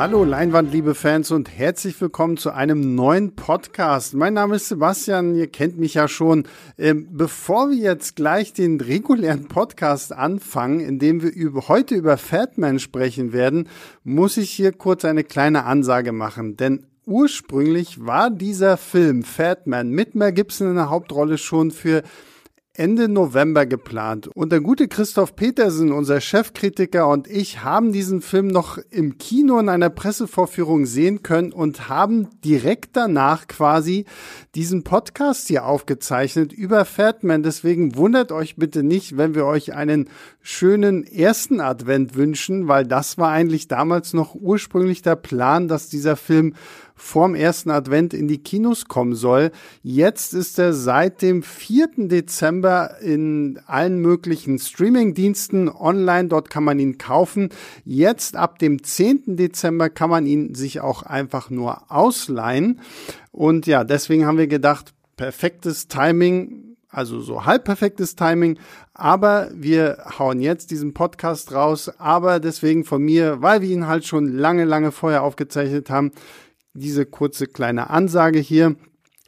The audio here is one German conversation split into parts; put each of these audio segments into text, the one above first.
Hallo Leinwand, liebe Fans und herzlich willkommen zu einem neuen Podcast. Mein Name ist Sebastian, ihr kennt mich ja schon. Ähm, bevor wir jetzt gleich den regulären Podcast anfangen, in dem wir über, heute über Fatman sprechen werden, muss ich hier kurz eine kleine Ansage machen, denn ursprünglich war dieser Film Fatman mit Mel Gibson in der Hauptrolle schon für Ende November geplant. Und der gute Christoph Petersen, unser Chefkritiker und ich haben diesen Film noch im Kino in einer Pressevorführung sehen können und haben direkt danach quasi diesen Podcast hier aufgezeichnet über Fatman. Deswegen wundert euch bitte nicht, wenn wir euch einen schönen ersten Advent wünschen, weil das war eigentlich damals noch ursprünglich der Plan, dass dieser Film vorm ersten Advent in die Kinos kommen soll. Jetzt ist er seit dem 4. Dezember in allen möglichen Streaming-Diensten online. Dort kann man ihn kaufen. Jetzt ab dem 10. Dezember kann man ihn sich auch einfach nur ausleihen. Und ja, deswegen haben wir gedacht, perfektes Timing, also so halb perfektes Timing, aber wir hauen jetzt diesen Podcast raus, aber deswegen von mir, weil wir ihn halt schon lange, lange vorher aufgezeichnet haben, diese kurze kleine Ansage hier.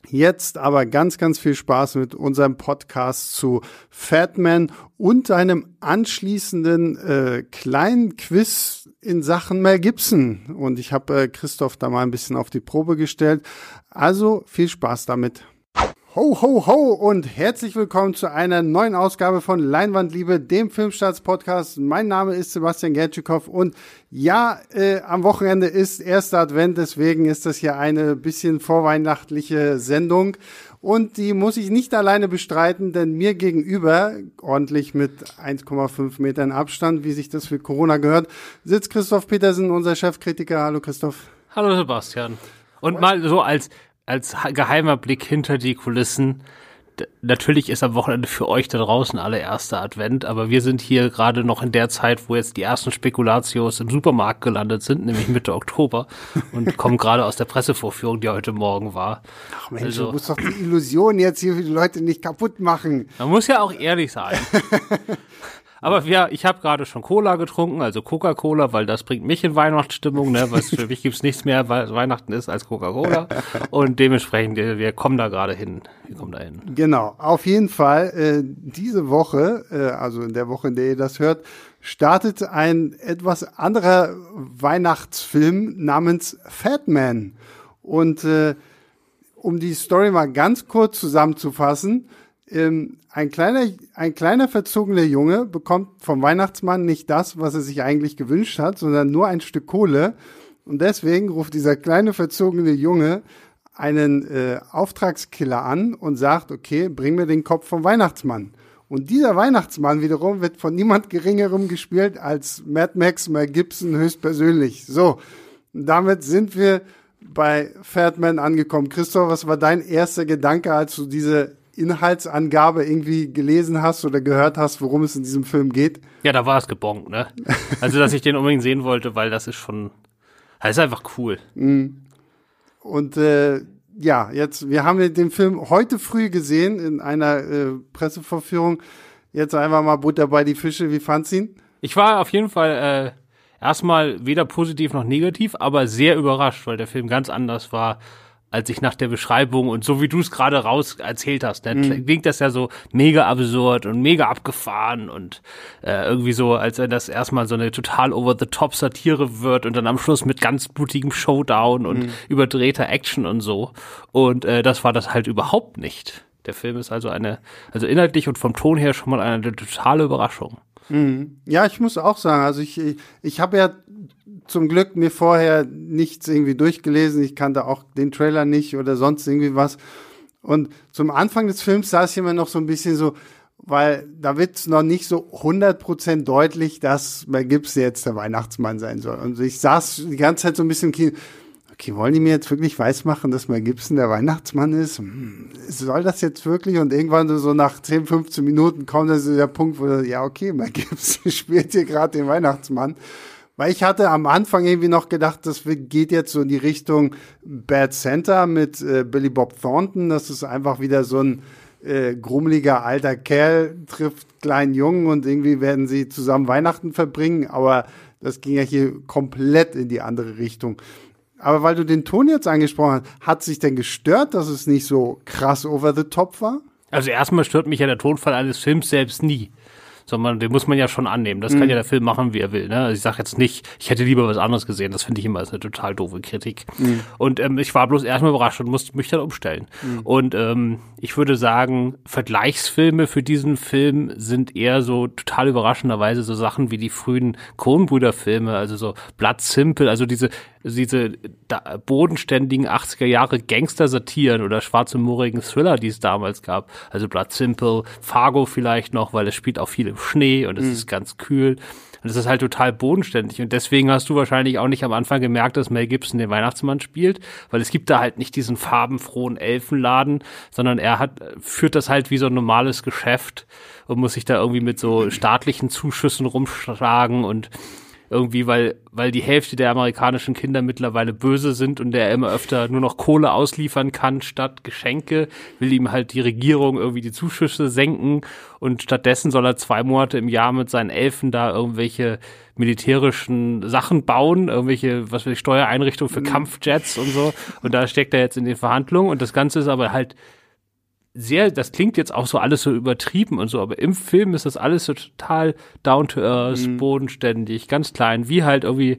Jetzt aber ganz, ganz viel Spaß mit unserem Podcast zu Fatman und einem anschließenden äh, kleinen Quiz in Sachen Mel Gibson. Und ich habe äh, Christoph da mal ein bisschen auf die Probe gestellt. Also viel Spaß damit. Ho, ho, ho und herzlich willkommen zu einer neuen Ausgabe von Leinwandliebe, dem Filmstarts-Podcast. Mein Name ist Sebastian Gertschikow und ja, äh, am Wochenende ist erster Advent, deswegen ist das hier eine bisschen vorweihnachtliche Sendung. Und die muss ich nicht alleine bestreiten, denn mir gegenüber, ordentlich mit 1,5 Metern Abstand, wie sich das für Corona gehört, sitzt Christoph Petersen, unser Chefkritiker. Hallo Christoph. Hallo Sebastian. Und mal so als als geheimer Blick hinter die Kulissen. Natürlich ist am Wochenende für euch da draußen alle erster Advent, aber wir sind hier gerade noch in der Zeit, wo jetzt die ersten Spekulatios im Supermarkt gelandet sind, nämlich Mitte Oktober und kommen gerade aus der Pressevorführung, die heute Morgen war. Ach Mensch, also, du musst doch die Illusion jetzt hier für die Leute nicht kaputt machen. Man muss ja auch ehrlich sein. Aber ja, ich habe gerade schon Cola getrunken, also Coca-Cola, weil das bringt mich in Weihnachtsstimmung, ne? Was für mich gibt's nichts mehr, weil Weihnachten ist als Coca-Cola. Und dementsprechend, wir kommen da gerade hin. Wir kommen da hin. Genau, auf jeden Fall. Äh, diese Woche, äh, also in der Woche, in der ihr das hört, startet ein etwas anderer Weihnachtsfilm namens Fat Man. Und äh, um die Story mal ganz kurz zusammenzufassen, ähm, ein kleiner, ein kleiner verzogener Junge bekommt vom Weihnachtsmann nicht das, was er sich eigentlich gewünscht hat, sondern nur ein Stück Kohle. Und deswegen ruft dieser kleine verzogene Junge einen äh, Auftragskiller an und sagt, okay, bring mir den Kopf vom Weihnachtsmann. Und dieser Weihnachtsmann wiederum wird von niemand Geringerem gespielt als Mad Max Mel Gibson höchstpersönlich. So, damit sind wir bei Fatman angekommen. Christoph, was war dein erster Gedanke, als du diese Inhaltsangabe irgendwie gelesen hast oder gehört hast, worum es in diesem Film geht? Ja, da war es gebongt, ne? Also, dass ich den unbedingt sehen wollte, weil das ist schon, das ist einfach cool. Mhm. Und äh, ja, jetzt, wir haben den Film heute früh gesehen in einer äh, Pressevorführung. Jetzt einfach mal Butter bei die Fische. Wie fand's ihn? Ich war auf jeden Fall äh, erstmal weder positiv noch negativ, aber sehr überrascht, weil der Film ganz anders war als ich nach der Beschreibung und so wie du es gerade raus erzählt hast, ne, mhm. klingt das ja so mega absurd und mega abgefahren und äh, irgendwie so, als wenn das erstmal so eine total over-the-top Satire wird und dann am Schluss mit ganz blutigem Showdown und mhm. überdrehter Action und so. Und äh, das war das halt überhaupt nicht. Der Film ist also eine, also inhaltlich und vom Ton her schon mal eine totale Überraschung. Mhm. Ja, ich muss auch sagen, also ich, ich habe ja zum Glück mir vorher nichts irgendwie durchgelesen. Ich kannte auch den Trailer nicht oder sonst irgendwie was. Und zum Anfang des Films saß ich immer noch so ein bisschen so, weil da wird es noch nicht so 100% deutlich, dass Mel Gibson jetzt der Weihnachtsmann sein soll. Und ich saß die ganze Zeit so ein bisschen, okay, wollen die mir jetzt wirklich weismachen, dass Mel Gibson der Weihnachtsmann ist? Hm, soll das jetzt wirklich? Und irgendwann so nach 10, 15 Minuten kommt dann so der Punkt, wo, ja, okay, Mel Gibson spielt hier gerade den Weihnachtsmann. Weil ich hatte am Anfang irgendwie noch gedacht, das geht jetzt so in die Richtung Bad Center mit äh, Billy Bob Thornton. Das ist einfach wieder so ein äh, grummeliger alter Kerl trifft kleinen Jungen und irgendwie werden sie zusammen Weihnachten verbringen. Aber Das ging ja hier komplett in die andere Richtung. Aber weil du den Ton jetzt angesprochen hast, hat sich denn gestört, dass es nicht so krass over the top war? Also erstmal stört mich ja der Tonfall eines Films selbst nie sondern den muss man ja schon annehmen. Das mhm. kann ja der Film machen, wie er will. Ne? Also ich sage jetzt nicht, ich hätte lieber was anderes gesehen. Das finde ich immer als eine total doofe Kritik. Mhm. Und ähm, ich war bloß erstmal überrascht und musste mich dann umstellen. Mhm. Und ähm, ich würde sagen, Vergleichsfilme für diesen Film sind eher so total überraschenderweise so Sachen wie die frühen Kronbrüder-Filme, also so Blood Simple, also diese diese bodenständigen 80er Jahre Gangster-Satiren oder schwarzhumorigen Thriller, die es damals gab. Also Blood Simple, Fargo vielleicht noch, weil es spielt auch viel im Schnee und es mhm. ist ganz kühl. Und es ist halt total bodenständig. Und deswegen hast du wahrscheinlich auch nicht am Anfang gemerkt, dass Mel Gibson den Weihnachtsmann spielt, weil es gibt da halt nicht diesen farbenfrohen Elfenladen, sondern er hat, führt das halt wie so ein normales Geschäft und muss sich da irgendwie mit so staatlichen Zuschüssen rumschlagen und irgendwie, weil, weil die Hälfte der amerikanischen Kinder mittlerweile böse sind und der immer öfter nur noch Kohle ausliefern kann statt Geschenke, will ihm halt die Regierung irgendwie die Zuschüsse senken und stattdessen soll er zwei Monate im Jahr mit seinen Elfen da irgendwelche militärischen Sachen bauen, irgendwelche, was weiß ich, Steuereinrichtungen für mhm. Kampfjets und so. Und da steckt er jetzt in den Verhandlungen und das Ganze ist aber halt sehr, das klingt jetzt auch so alles so übertrieben und so, aber im Film ist das alles so total down to earth, mhm. bodenständig, ganz klein, wie halt irgendwie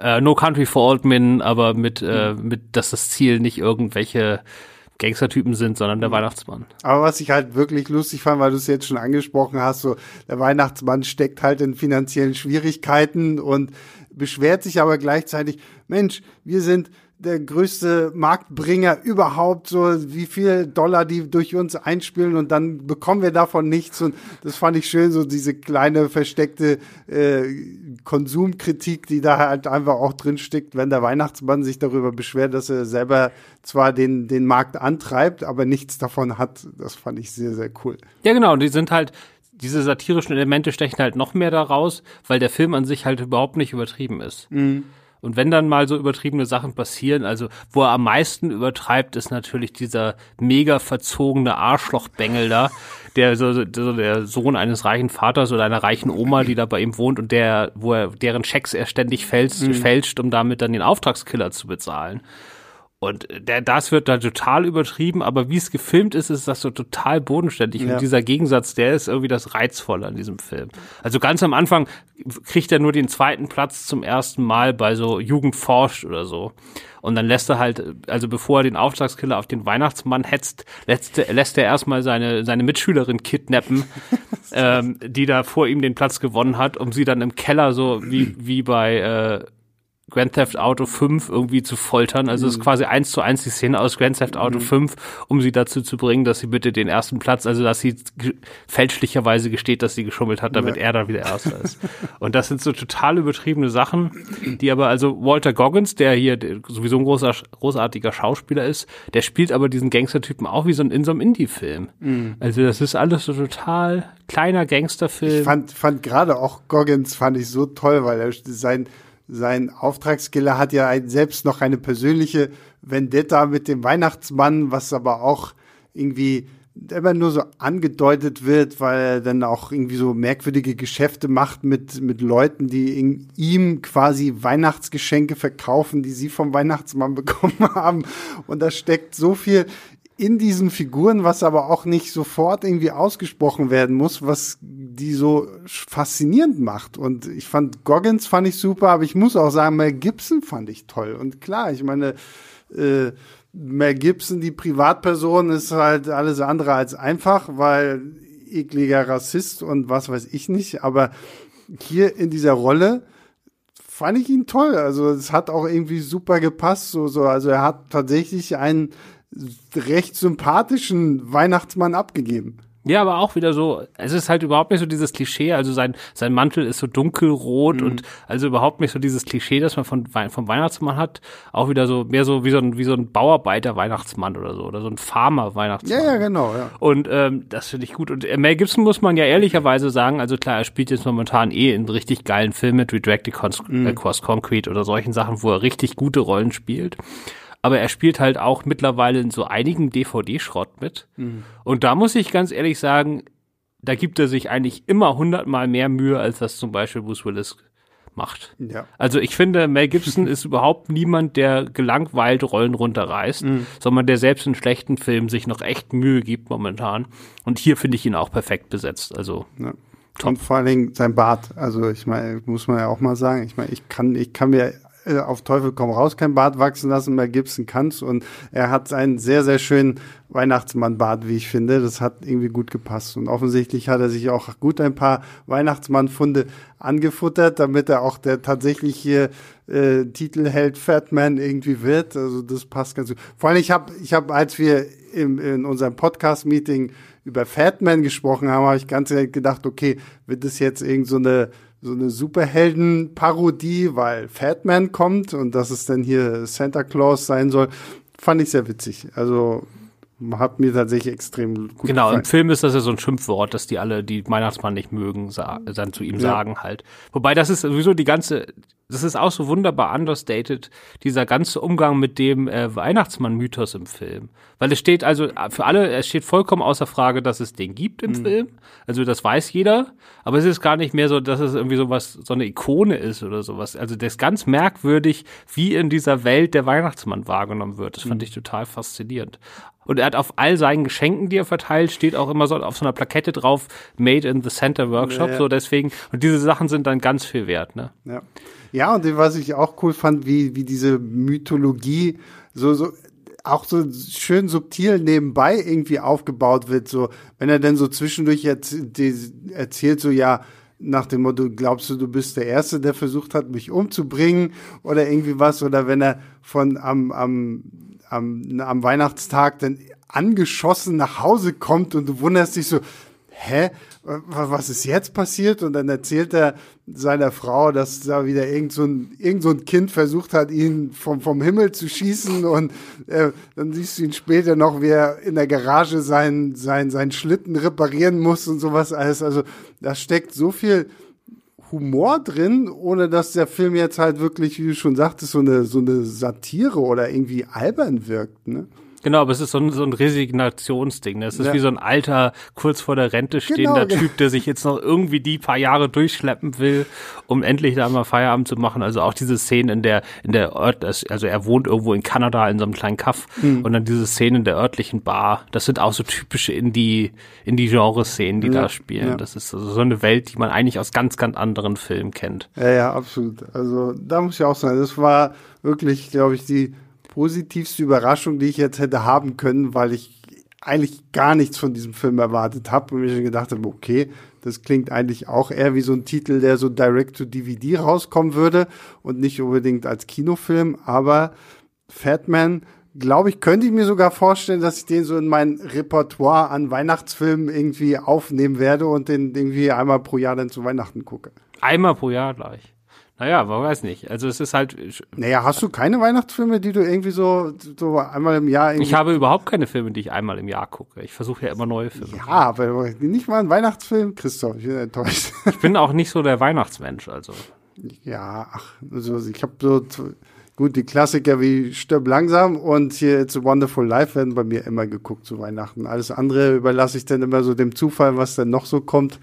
äh, No Country for Old Men, aber mit, äh, mhm. mit, dass das Ziel nicht irgendwelche Gangstertypen sind, sondern der mhm. Weihnachtsmann. Aber was ich halt wirklich lustig fand, weil du es jetzt schon angesprochen hast, so der Weihnachtsmann steckt halt in finanziellen Schwierigkeiten und beschwert sich aber gleichzeitig, Mensch, wir sind der größte Marktbringer überhaupt, so wie viel Dollar die durch uns einspielen und dann bekommen wir davon nichts und das fand ich schön, so diese kleine versteckte äh, Konsumkritik, die da halt einfach auch drin steckt, wenn der Weihnachtsmann sich darüber beschwert, dass er selber zwar den, den Markt antreibt, aber nichts davon hat. Das fand ich sehr, sehr cool. Ja, genau, und die sind halt, diese satirischen Elemente stechen halt noch mehr daraus, weil der Film an sich halt überhaupt nicht übertrieben ist. Mhm. Und wenn dann mal so übertriebene Sachen passieren, also wo er am meisten übertreibt, ist natürlich dieser mega verzogene Arschlochbengel da, der so, so der Sohn eines reichen Vaters oder einer reichen Oma, die da bei ihm wohnt und der, wo er deren Schecks er ständig fälscht, mhm. fälscht, um damit dann den Auftragskiller zu bezahlen. Und der, das wird da total übertrieben, aber wie es gefilmt ist, ist das so total bodenständig. Ja. Und dieser Gegensatz, der ist irgendwie das Reizvolle an diesem Film. Also ganz am Anfang kriegt er nur den zweiten Platz zum ersten Mal bei so Jugend forscht oder so. Und dann lässt er halt, also bevor er den Auftragskiller auf den Weihnachtsmann hetzt, lässt, lässt er erstmal seine, seine Mitschülerin kidnappen, ähm, die da vor ihm den Platz gewonnen hat, um sie dann im Keller so wie, wie bei äh, Grand Theft Auto 5 irgendwie zu foltern. Also mhm. ist quasi eins zu eins die Szene aus Grand Theft Auto mhm. 5, um sie dazu zu bringen, dass sie bitte den ersten Platz, also dass sie fälschlicherweise gesteht, dass sie geschummelt hat, damit ja. er dann wieder Erster ist. Und das sind so total übertriebene Sachen, die aber also Walter Goggins, der hier sowieso ein großer, großartiger Schauspieler ist, der spielt aber diesen Gangstertypen auch wie so ein, in so einem Indie-Film. Mhm. Also das ist alles so total kleiner Gangsterfilm. Ich fand, fand gerade auch Goggins fand ich so toll, weil er sein sein Auftragskiller hat ja selbst noch eine persönliche Vendetta mit dem Weihnachtsmann, was aber auch irgendwie immer nur so angedeutet wird, weil er dann auch irgendwie so merkwürdige Geschäfte macht mit, mit Leuten, die ihm quasi Weihnachtsgeschenke verkaufen, die sie vom Weihnachtsmann bekommen haben. Und da steckt so viel in diesen Figuren, was aber auch nicht sofort irgendwie ausgesprochen werden muss, was die so faszinierend macht. Und ich fand Goggins fand ich super, aber ich muss auch sagen, Mel Gibson fand ich toll. Und klar, ich meine, äh, Mel Gibson, die Privatperson, ist halt alles andere als einfach, weil ekliger Rassist und was weiß ich nicht. Aber hier in dieser Rolle fand ich ihn toll. Also es hat auch irgendwie super gepasst. So, so. Also er hat tatsächlich einen recht sympathischen Weihnachtsmann abgegeben. Ja, aber auch wieder so, es ist halt überhaupt nicht so dieses Klischee, also sein, sein Mantel ist so dunkelrot mhm. und also überhaupt nicht so dieses Klischee, das man von, vom Weihnachtsmann hat, auch wieder so, mehr so wie so ein, wie so ein Bauarbeiter-Weihnachtsmann oder so, oder so ein Farmer-Weihnachtsmann. Ja, ja, genau, ja. Und ähm, das finde ich gut. Und äh, Mel Gibson muss man ja ehrlicherweise sagen, also klar, er spielt jetzt momentan eh in richtig geilen Filmen mit Redracted mhm. Cross Concrete oder solchen Sachen, wo er richtig gute Rollen spielt aber er spielt halt auch mittlerweile in so einigen DVD-Schrott mit. Mhm. Und da muss ich ganz ehrlich sagen, da gibt er sich eigentlich immer hundertmal mehr Mühe, als das zum Beispiel Bruce Willis macht. Ja. Also ich finde, Mel Gibson ist überhaupt niemand, der gelangweilt Rollen runterreißt, Mhm. sondern der selbst in schlechten Filmen sich noch echt Mühe gibt momentan. Und hier finde ich ihn auch perfekt besetzt. Also Ja. Und vor allen Dingen sein Bart. Also ich meine, muss man ja auch mal sagen. Ich meine, ich kann, ich kann mir äh, auf Teufel komm raus kein Bart wachsen lassen, Mel Gibson kann's und er hat einen sehr, sehr schönen Weihnachtsmann-Bart, wie ich finde. Das hat irgendwie gut gepasst. Und offensichtlich hat er sich auch gut ein paar Weihnachtsmann-Funde angefuttert, damit er auch der tatsächliche äh, Titelheld Fatman irgendwie wird. Also das passt ganz gut. Vor allem, ich habe, ich hab, als wir im, in unserem Podcast-Meeting über Fatman gesprochen haben, habe ich ganz gedacht, okay, wird das jetzt irgend so eine so eine Superhelden-Parodie, weil Fatman kommt und dass es dann hier Santa Claus sein soll, fand ich sehr witzig. Also hat mir tatsächlich extrem gut genau, gefallen. im Film ist das ja so ein Schimpfwort, dass die alle, die Weihnachtsmann nicht mögen, dann zu ihm Ja. sagen halt. Wobei das ist sowieso die ganze, das ist auch so wunderbar understated, dieser ganze Umgang mit dem äh, Weihnachtsmann-Mythos im Film. Weil es steht also für alle, es steht vollkommen außer Frage, dass es den gibt im Film. Also das weiß jeder, aber es ist gar nicht mehr so, dass es irgendwie so was, so eine Ikone ist oder sowas. Also das ist ganz merkwürdig, wie in dieser Welt der Weihnachtsmann wahrgenommen wird. Das fand ich total faszinierend. Und er hat auf all seinen Geschenken, die er verteilt, steht auch immer so auf so einer Plakette drauf, Made in the Center Workshop, Ja, so deswegen. Und diese Sachen sind dann ganz viel wert, ne? Ja. ja, und was ich auch cool fand, wie, wie diese Mythologie so, so auch so schön subtil nebenbei irgendwie aufgebaut wird. So, wenn er dann so zwischendurch erzählt, so ja, nach dem Motto, glaubst du, du bist der Erste, der versucht hat, mich umzubringen oder irgendwie was, oder wenn er von am, am, am, am Weihnachtstag dann angeschossen nach Hause kommt und du wunderst dich so, hä, wa- was ist jetzt passiert? Und dann erzählt er seiner Frau, dass da wieder irgend so ein, irgend so ein Kind versucht hat, ihn vom, vom Himmel zu schießen und äh, dann siehst du ihn später noch, wie er in der Garage seinen sein, sein Schlitten reparieren muss und sowas alles. Also da steckt so viel Humor drin, ohne dass der Film jetzt halt wirklich, wie du schon sagtest, so eine, so eine Satire oder irgendwie albern wirkt, ne? Genau, aber es ist so ein, so ein Resignationsding. Ne? Es ist Ja. wie so ein alter, kurz vor der Rente stehender Genau. Typ, der sich jetzt noch irgendwie die paar Jahre durchschleppen will, um endlich da mal Feierabend zu machen. Also auch diese Szene in der, in der Ort, also er wohnt irgendwo in Kanada in so einem kleinen Kaff Mhm. und dann diese Szene in der örtlichen Bar. Das sind auch so typische Indie, Indie-Genre-Szenen, die Ja, da spielen. ja. Das ist also so eine Welt, die man eigentlich aus ganz, ganz anderen Filmen kennt. Ja, ja, absolut. Also da muss ich auch sagen, das war wirklich, glaube ich, die positivste Überraschung, die ich jetzt hätte haben können, weil ich eigentlich gar nichts von diesem Film erwartet habe und mir schon gedacht habe, okay, das klingt eigentlich auch eher wie so ein Titel, der so direct to DVD rauskommen würde und nicht unbedingt als Kinofilm, aber Fatman, glaube ich, könnte ich mir sogar vorstellen, dass ich den so in mein Repertoire an Weihnachtsfilmen irgendwie aufnehmen werde und den irgendwie einmal pro Jahr dann zu Weihnachten gucke. Einmal pro Jahr gleich. Naja, man weiß nicht. Also es ist halt, Naja, hast du keine Weihnachtsfilme, die du irgendwie so, so einmal im Jahr ich habe überhaupt keine Filme, die ich einmal im Jahr gucke. Ich versuche ja immer neue Filme. ja, aber nicht mal ein Weihnachtsfilm, Christoph, ich bin enttäuscht. Ich bin auch nicht so der Weihnachtsmensch, also. ja, ach, also ich habe so gut die Klassiker wie Stirb langsam und hier It's a Wonderful Life werden bei mir immer geguckt zu Weihnachten. Alles andere überlasse ich dann immer so dem Zufall, was dann noch so kommt.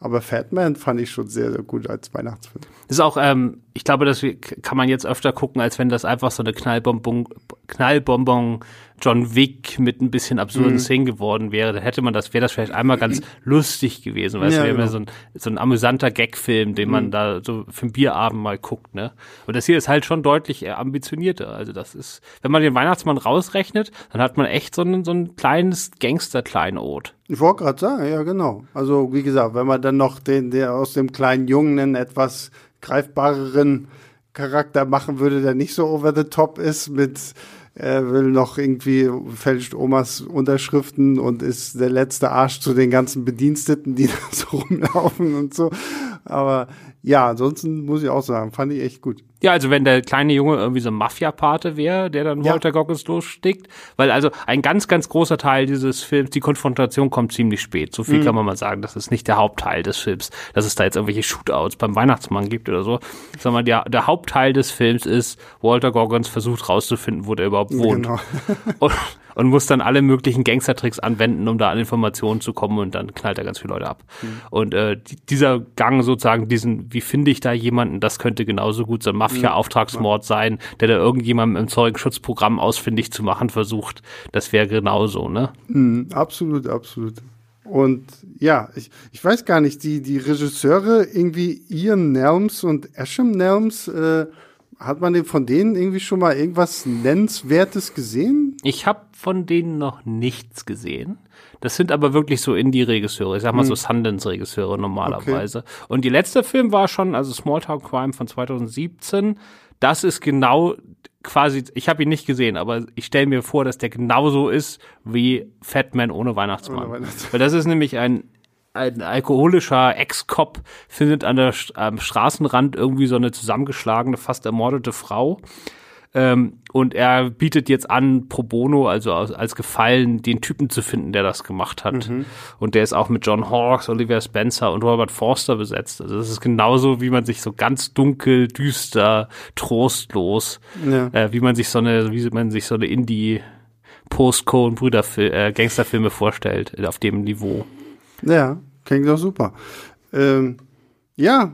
Aber Fatman fand ich schon sehr, sehr gut als Weihnachtsfilm. Das ist auch, ähm, ich glaube, das kann man jetzt öfter gucken, als wenn das einfach so eine Knallbonbon, Knallbonbon John Wick mit ein bisschen absurden Mhm. Szenen geworden wäre. Dann hätte man das, wäre das vielleicht einmal ganz lustig gewesen. Weißt Ja, du, wäre genau. so ein, so ein amüsanter Gagfilm, den man da so für einen Bierabend mal guckt, ne? Und das hier ist halt schon deutlich ambitionierter. Also das ist, wenn man den Weihnachtsmann rausrechnet, dann hat man echt so ein, so ein kleines Gangster-Kleinod. Ich wollte gerade sagen, ja, genau. Also, wie gesagt, wenn man dann noch den, der aus dem kleinen Jungen etwas greifbareren Charakter machen würde, der nicht so over the top ist mit er will noch irgendwie fälscht Omas Unterschriften und ist der letzte Arsch zu den ganzen Bediensteten, die da so rumlaufen und so. Aber ja, ansonsten muss ich auch sagen, fand ich echt gut. Ja, also wenn der kleine Junge irgendwie so Mafia-Pate wäre, der dann Ja. Walter Goggins losstickt, weil also ein ganz, ganz großer Teil dieses Films, die Konfrontation kommt ziemlich spät. So Mhm. viel kann man mal sagen. Das ist nicht der Hauptteil des Films, dass es da jetzt irgendwelche Shootouts beim Weihnachtsmann gibt oder so, sondern der, der Hauptteil des Films ist, Walter Goggins versucht rauszufinden, wo der überhaupt wohnt. Genau. Und, und muss dann alle möglichen Gangstertricks anwenden, um da an Informationen zu kommen und dann knallt er ganz viele Leute ab. Mhm. Und äh, dieser Gang sozusagen, diesen, wie finde ich da jemanden, das könnte genauso gut so ein Mafia-Auftragsmord sein, der da irgendjemandem im Zeugenschutzprogramm ausfindig zu machen versucht. Das wäre genauso, ne? Mhm, absolut, absolut. Und ja, ich, ich weiß gar nicht, die, die Regisseure, irgendwie Ian Nelms und Asham Nelms, äh, hat man von denen irgendwie schon mal irgendwas Nennenswertes gesehen? Ich habe von denen noch nichts gesehen. Das sind aber wirklich so Indie-Regisseure, ich sag mal hm. so Sundance-Regisseure normalerweise. Okay. Und die letzte Film war schon, also Small Town Crime von 2017. Das ist genau quasi, ich habe ihn nicht gesehen, aber ich stelle mir vor, dass der genauso ist wie Fatman ohne Weihnachtsmann. Ohne Weihnachtsmann. Weil das ist nämlich ein ein alkoholischer Ex-Cop findet an der am Straßenrand irgendwie so eine zusammengeschlagene, fast ermordete Frau. Ähm, und er bietet jetzt an, pro bono, also als, als Gefallen, den Typen zu finden, der das gemacht hat. Mhm. Und der ist auch mit John Hawkes, Olivia Spencer und Robert Forster besetzt. Also das ist genauso, wie man sich so ganz dunkel, düster, trostlos, ja. äh, wie man sich so eine, wie man sich so eine Indie Postco und Brüder äh, Gangsterfilme vorstellt, auf dem Niveau. Ja, klingt doch super. Ähm, ja,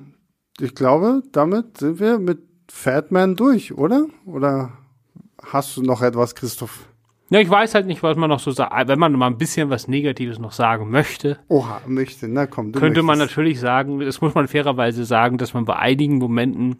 ich glaube, damit sind wir mit Fatman durch, oder? Oder hast du noch etwas, Christoph? Ja, ich weiß halt nicht, was man noch so sagt. Wenn man mal ein bisschen was Negatives noch sagen möchte. Oha, möchte, na komm. Könnte möchtest. man natürlich sagen, das muss man fairerweise sagen, dass man bei einigen Momenten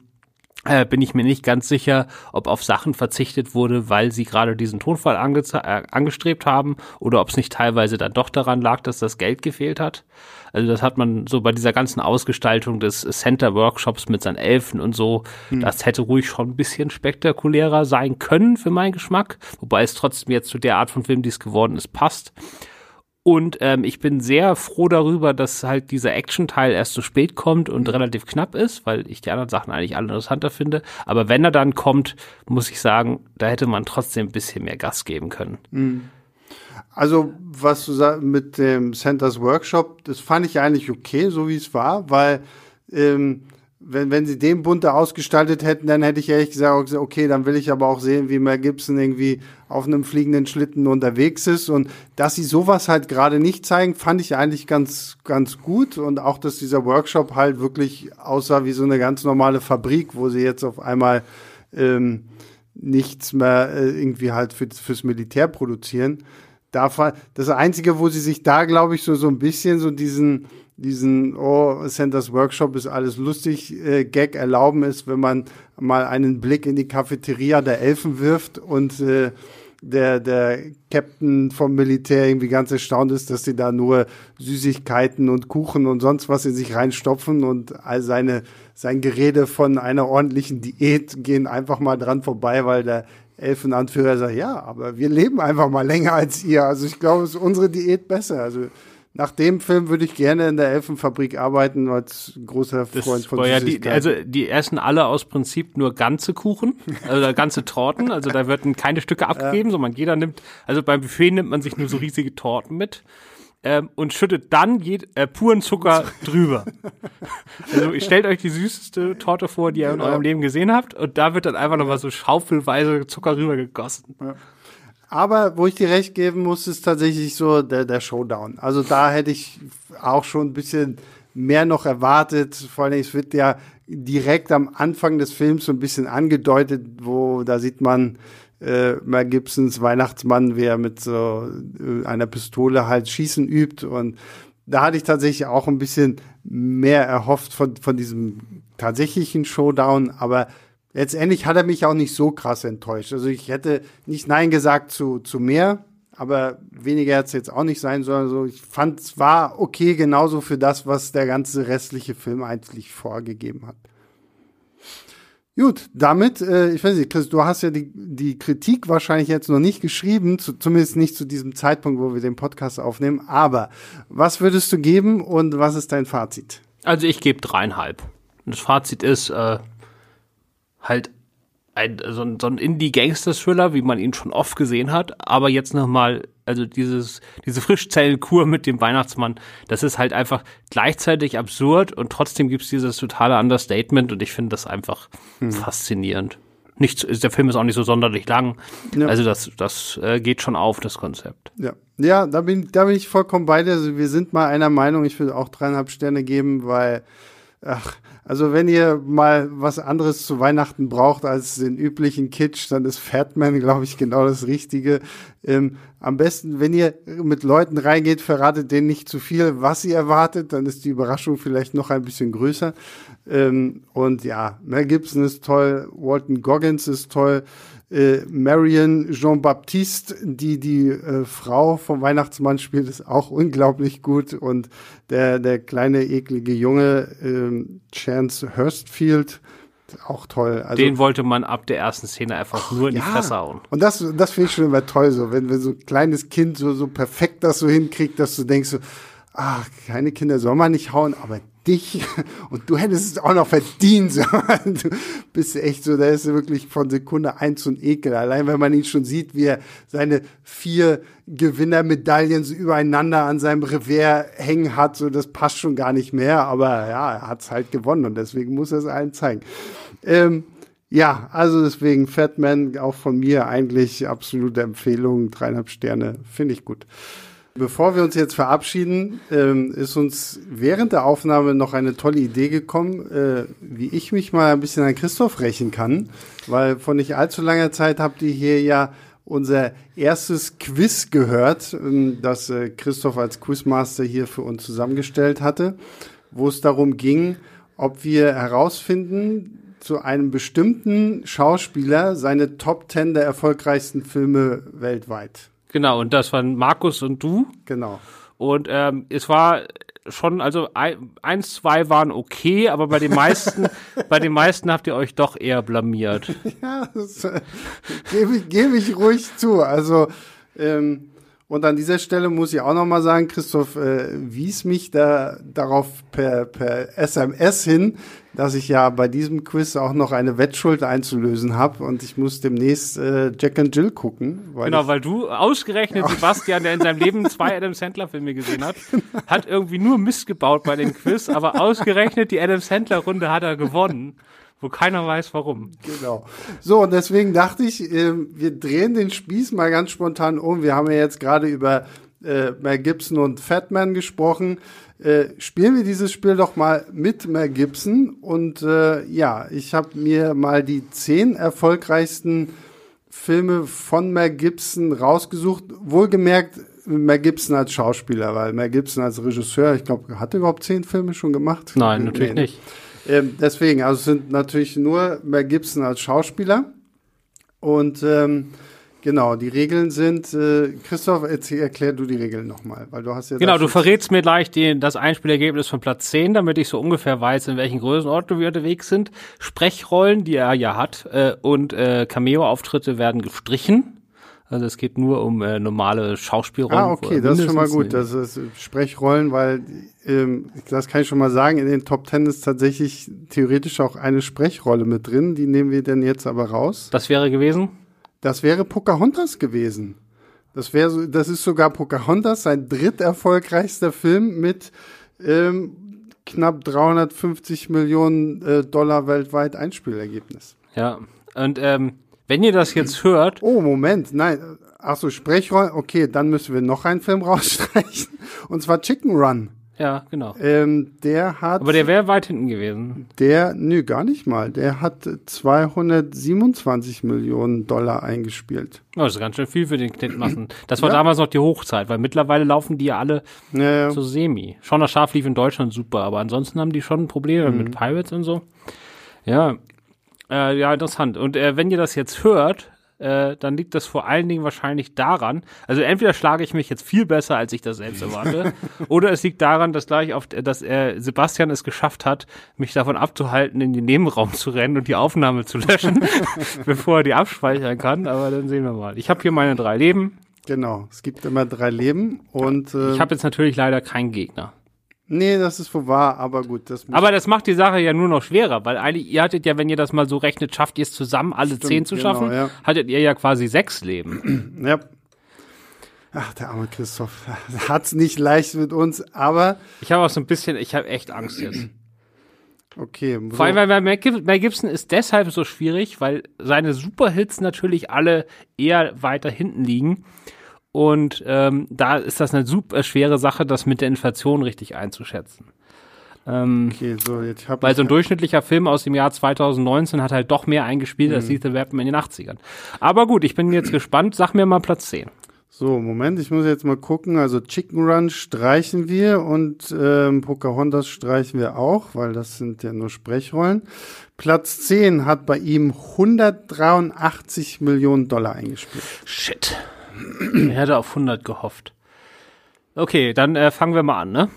äh, bin ich mir nicht ganz sicher, ob auf Sachen verzichtet wurde, weil sie gerade diesen Tonfall ange äh, angestrebt haben oder ob es nicht teilweise dann doch daran lag, dass das Geld gefehlt hat. Also das hat man so bei dieser ganzen Ausgestaltung des Center Workshops mit seinen Elfen und so, hm. das hätte ruhig schon ein bisschen spektakulärer sein können für meinen Geschmack, wobei es trotzdem jetzt zu der Art von Film, die es geworden ist, passt. Und ähm, ich bin sehr froh darüber, dass halt dieser Action-Teil erst so spät kommt und relativ knapp ist, weil ich die anderen Sachen eigentlich alle interessanter finde. Aber wenn er dann kommt, muss ich sagen, da hätte man trotzdem ein bisschen mehr Gas geben können. Mhm. Also, was du sagst mit dem Centers Workshop, das fand ich eigentlich okay, so wie es war, weil ähm, wenn, wenn sie den bunter ausgestaltet hätten, dann hätte ich ehrlich gesagt, okay, dann will ich aber auch sehen, wie Mel Gibson irgendwie auf einem fliegenden Schlitten unterwegs ist. Und dass sie sowas halt gerade nicht zeigen, fand ich eigentlich ganz, ganz gut. Und auch, dass dieser Workshop halt wirklich aussah wie so eine ganz normale Fabrik, wo sie jetzt auf einmal ähm, nichts mehr äh, irgendwie halt für, fürs Militär produzieren. Da, das Einzige, wo sie sich da, glaube ich, so, so ein bisschen so diesen, diesen Oh, Centers Workshop ist alles lustig, äh, Gag erlauben ist, wenn man mal einen Blick in die Cafeteria der Elfen wirft und äh, der, der Captain vom Militär irgendwie ganz erstaunt ist, dass sie da nur Süßigkeiten und Kuchen und sonst was in sich reinstopfen und all seine, sein Gerede von einer ordentlichen Diät gehen einfach mal dran vorbei, weil der Elfenanführer sagt, ja, aber wir leben einfach mal länger als ihr. Also ich glaube, es ist unsere Diät besser. Also nach dem Film würde ich gerne in der Elfenfabrik arbeiten, als großer Freund das von ja die, Also die essen alle aus Prinzip nur ganze Kuchen, also ganze Torten. Also da werden keine Stücke abgegeben, ja. sondern jeder nimmt, also beim Buffet nimmt man sich nur so riesige Torten mit. Ähm, und schüttet dann jed, äh, puren Zucker drüber. also stellt euch die süßeste Torte vor, die ihr in eurem Leben gesehen habt, und da wird dann einfach nochmal so schaufelweise Zucker rübergegossen. Ja. Aber wo ich dir recht geben muss, ist tatsächlich so der, der Showdown. Also da hätte ich auch schon ein bisschen mehr noch erwartet. Vor allem, es wird ja direkt am Anfang des Films so ein bisschen angedeutet, wo da sieht man äh, Mel Gibsons Weihnachtsmann, wie er mit so äh, einer Pistole halt Schießen übt. Und da hatte ich tatsächlich auch ein bisschen mehr erhofft von, von diesem tatsächlichen Showdown. Aber letztendlich hat er mich auch nicht so krass enttäuscht. Also ich hätte nicht Nein gesagt zu, zu mehr, aber weniger hätte es jetzt auch nicht sein sollen. Also ich fand es war okay, genauso für das, was der ganze restliche Film eigentlich vorgegeben hat. Gut, damit, äh, ich weiß nicht, Chris, du hast ja die, die Kritik wahrscheinlich jetzt noch nicht geschrieben, zu, zumindest nicht zu diesem Zeitpunkt, wo wir den Podcast aufnehmen. Aber was würdest du geben und was ist dein Fazit? Also ich gebe dreieinhalb. Das Fazit ist, äh, halt ein, so ein, so ein Indie-Gangster-Thriller, wie man ihn schon oft gesehen hat, aber jetzt nochmal, also dieses, diese Frischzellenkur mit dem Weihnachtsmann, das ist halt einfach gleichzeitig absurd und trotzdem gibt's dieses totale Understatement und ich finde das einfach hm. faszinierend. nichts, der Film ist auch nicht so sonderlich lang. Ja. Also das, das äh, geht schon auf, das Konzept. Ja, ja da, bin, da bin ich vollkommen bei dir. Also wir sind mal einer Meinung, ich würde auch dreieinhalb Sterne geben, weil, ach, also wenn ihr mal was anderes zu Weihnachten braucht als den üblichen Kitsch, dann ist Fatman, glaube ich, genau das Richtige. Ähm, am besten, wenn ihr mit Leuten reingeht, verratet denen nicht zu viel, was ihr erwartet, dann ist die Überraschung vielleicht noch ein bisschen größer. Ähm, und ja, Mel Gibson ist toll, Walton Goggins ist toll, äh, Marion Jean-Baptiste, die die äh, Frau vom Weihnachtsmann spielt, ist auch unglaublich gut. Und der, der kleine, eklige Junge, ähm, Chance Hurstfield, auch toll. Also, Den wollte man ab der ersten Szene einfach nur in ja. die Fresse hauen. Und das, das finde ich schon immer toll, so, wenn, wenn so ein kleines Kind so, so perfekt das so hinkriegt, dass du denkst so, ach, keine Kinder soll man nicht hauen, aber dich und du hättest es auch noch verdient. Du bist echt so, da ist wirklich von Sekunde eins und Ekel. Allein wenn man ihn schon sieht, wie er seine vier Gewinnermedaillen so übereinander an seinem Revers hängen hat, so das passt schon gar nicht mehr. Aber ja, er hat's halt gewonnen und deswegen muss er es allen zeigen. Ähm, ja, also deswegen Fatman auch von mir eigentlich absolute Empfehlung, dreieinhalb Sterne, finde ich gut. Bevor wir uns jetzt verabschieden, ähm, ist uns während der Aufnahme noch eine tolle Idee gekommen, äh, wie ich mich mal ein bisschen an Christoph rächen kann, weil vor nicht allzu langer Zeit habt ihr hier ja unser erstes Quiz gehört, ähm, das äh, Christoph als Quizmaster hier für uns zusammengestellt hatte, wo es darum ging, ob wir herausfinden, zu einem bestimmten Schauspieler seine Top Ten der erfolgreichsten Filme weltweit. Genau, und das waren Markus und du. Genau. Und ähm, es war schon, also ein, eins, zwei waren okay, aber bei den meisten, bei den meisten habt ihr euch doch eher blamiert. ja, das äh, gebe ich, geb ich ruhig zu. Also ähm, und an dieser Stelle muss ich auch noch mal sagen, Christoph äh, wies mich da darauf per, per SMS hin, dass ich ja bei diesem Quiz auch noch eine Wettschuld einzulösen habe und ich muss demnächst äh, Jack and Jill gucken. Weil genau, weil du ausgerechnet Sebastian, der in seinem Leben zwei Adam Sandler Filme gesehen hat, hat irgendwie nur Mist gebaut bei dem Quiz, aber ausgerechnet die Adam Sandler Runde hat er gewonnen wo keiner weiß warum. Genau. So, und deswegen dachte ich, äh, wir drehen den Spieß mal ganz spontan um. Wir haben ja jetzt gerade über äh, Mel Gibson und Fatman gesprochen. Äh, spielen wir dieses Spiel doch mal mit Mel Gibson. Und äh, ja, ich habe mir mal die zehn erfolgreichsten Filme von Mel Gibson rausgesucht. Wohlgemerkt Mel Gibson als Schauspieler, weil Mel Gibson als Regisseur, ich glaube, hat er überhaupt zehn Filme schon gemacht? Nein, natürlich nee. nicht. Ähm, deswegen, also es sind natürlich nur Mel Gibson als Schauspieler. Und ähm, genau, die Regeln sind, äh, Christoph, erzähl, erklär du die Regeln nochmal, weil du hast ja. Genau, du verrätst mir gleich die, das Einspielergebnis von Platz 10, damit ich so ungefähr weiß, in welchen Größenordnung wir unterwegs sind. Sprechrollen, die er ja hat, äh, und äh, Cameo-Auftritte werden gestrichen. Also es geht nur um äh, normale Schauspielrollen. Ah, okay, das ist schon mal gut. Das ist Sprechrollen, weil ähm, das kann ich schon mal sagen, in den Top Ten ist tatsächlich theoretisch auch eine Sprechrolle mit drin. Die nehmen wir denn jetzt aber raus. Das wäre gewesen? Das wäre Pocahontas gewesen. Das wäre, das ist sogar Pocahontas, sein dritterfolgreichster Film mit ähm, knapp 350 Millionen äh, Dollar weltweit Einspielergebnis. Ja, und ähm, wenn ihr das jetzt hört. Oh, Moment, nein. Ach so, Sprechrollen. Okay, dann müssen wir noch einen Film rausstreichen. Und zwar Chicken Run. Ja, genau. Ähm, der hat. Aber der wäre weit hinten gewesen. Der, nö, gar nicht mal. Der hat 227 Millionen Dollar eingespielt. Oh, das ist ganz schön viel für den Knitmassen. Das war ja. damals noch die Hochzeit, weil mittlerweile laufen die ja alle ja, so semi. Schon das Schaf lief in Deutschland super, aber ansonsten haben die schon Probleme mhm. mit Pirates und so. Ja, äh, ja, interessant. Und äh, wenn ihr das jetzt hört, äh, dann liegt das vor allen Dingen wahrscheinlich daran, also entweder schlage ich mich jetzt viel besser, als ich das selbst erwarte, oder es liegt daran, dass gleich auf, dass äh, Sebastian es geschafft hat, mich davon abzuhalten, in den Nebenraum zu rennen und die Aufnahme zu löschen, bevor er die abspeichern kann. Aber dann sehen wir mal. Ich habe hier meine drei Leben. Genau, es gibt immer drei Leben und äh, ich habe jetzt natürlich leider keinen Gegner. Nee, das ist wohl wahr, aber gut. Das aber das macht die Sache ja nur noch schwerer, weil eigentlich, ihr hattet ja, wenn ihr das mal so rechnet, schafft ihr es zusammen, alle Stimmt, zehn zu genau, schaffen, ja. hattet ihr ja quasi sechs Leben. ja. Ach, der arme Christoph hat's nicht leicht mit uns, aber. Ich habe auch so ein bisschen, ich habe echt Angst jetzt. Okay. So. Vor allem, weil Mel Gibson ist deshalb so schwierig, weil seine Superhits natürlich alle eher weiter hinten liegen. Und ähm, da ist das eine super schwere Sache, das mit der Inflation richtig einzuschätzen. Ähm, Okay, so, jetzt hab weil so ein durchschnittlicher Film aus dem Jahr 2019 hat halt doch mehr eingespielt als Lethal Weapon in den 80ern. Aber gut, ich bin jetzt gespannt. Sag mir mal Platz 10. So, Moment, ich muss jetzt mal gucken. Also Chicken Run streichen wir und ähm, Pocahontas streichen wir auch, weil das sind ja nur Sprechrollen. Platz 10 hat bei ihm 183 Millionen Dollar eingespielt. Shit. Ich hätte auf 100 gehofft. Okay, dann äh, fangen wir mal an, ne?